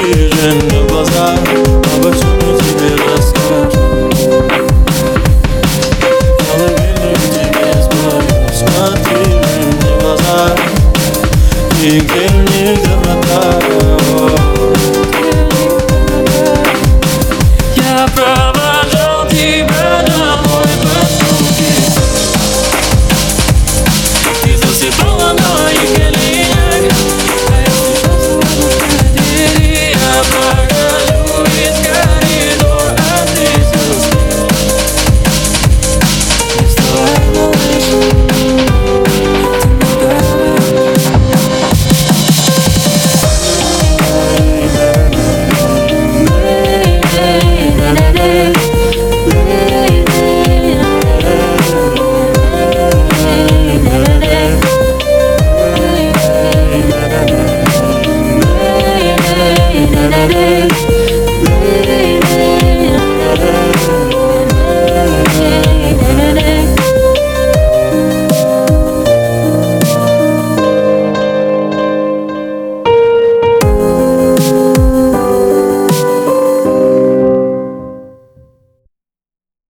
такие же глаза а Обо всем тебе расскажу Колыбельный к тебе спою Смотри мне глаза. И где мне доброта it is.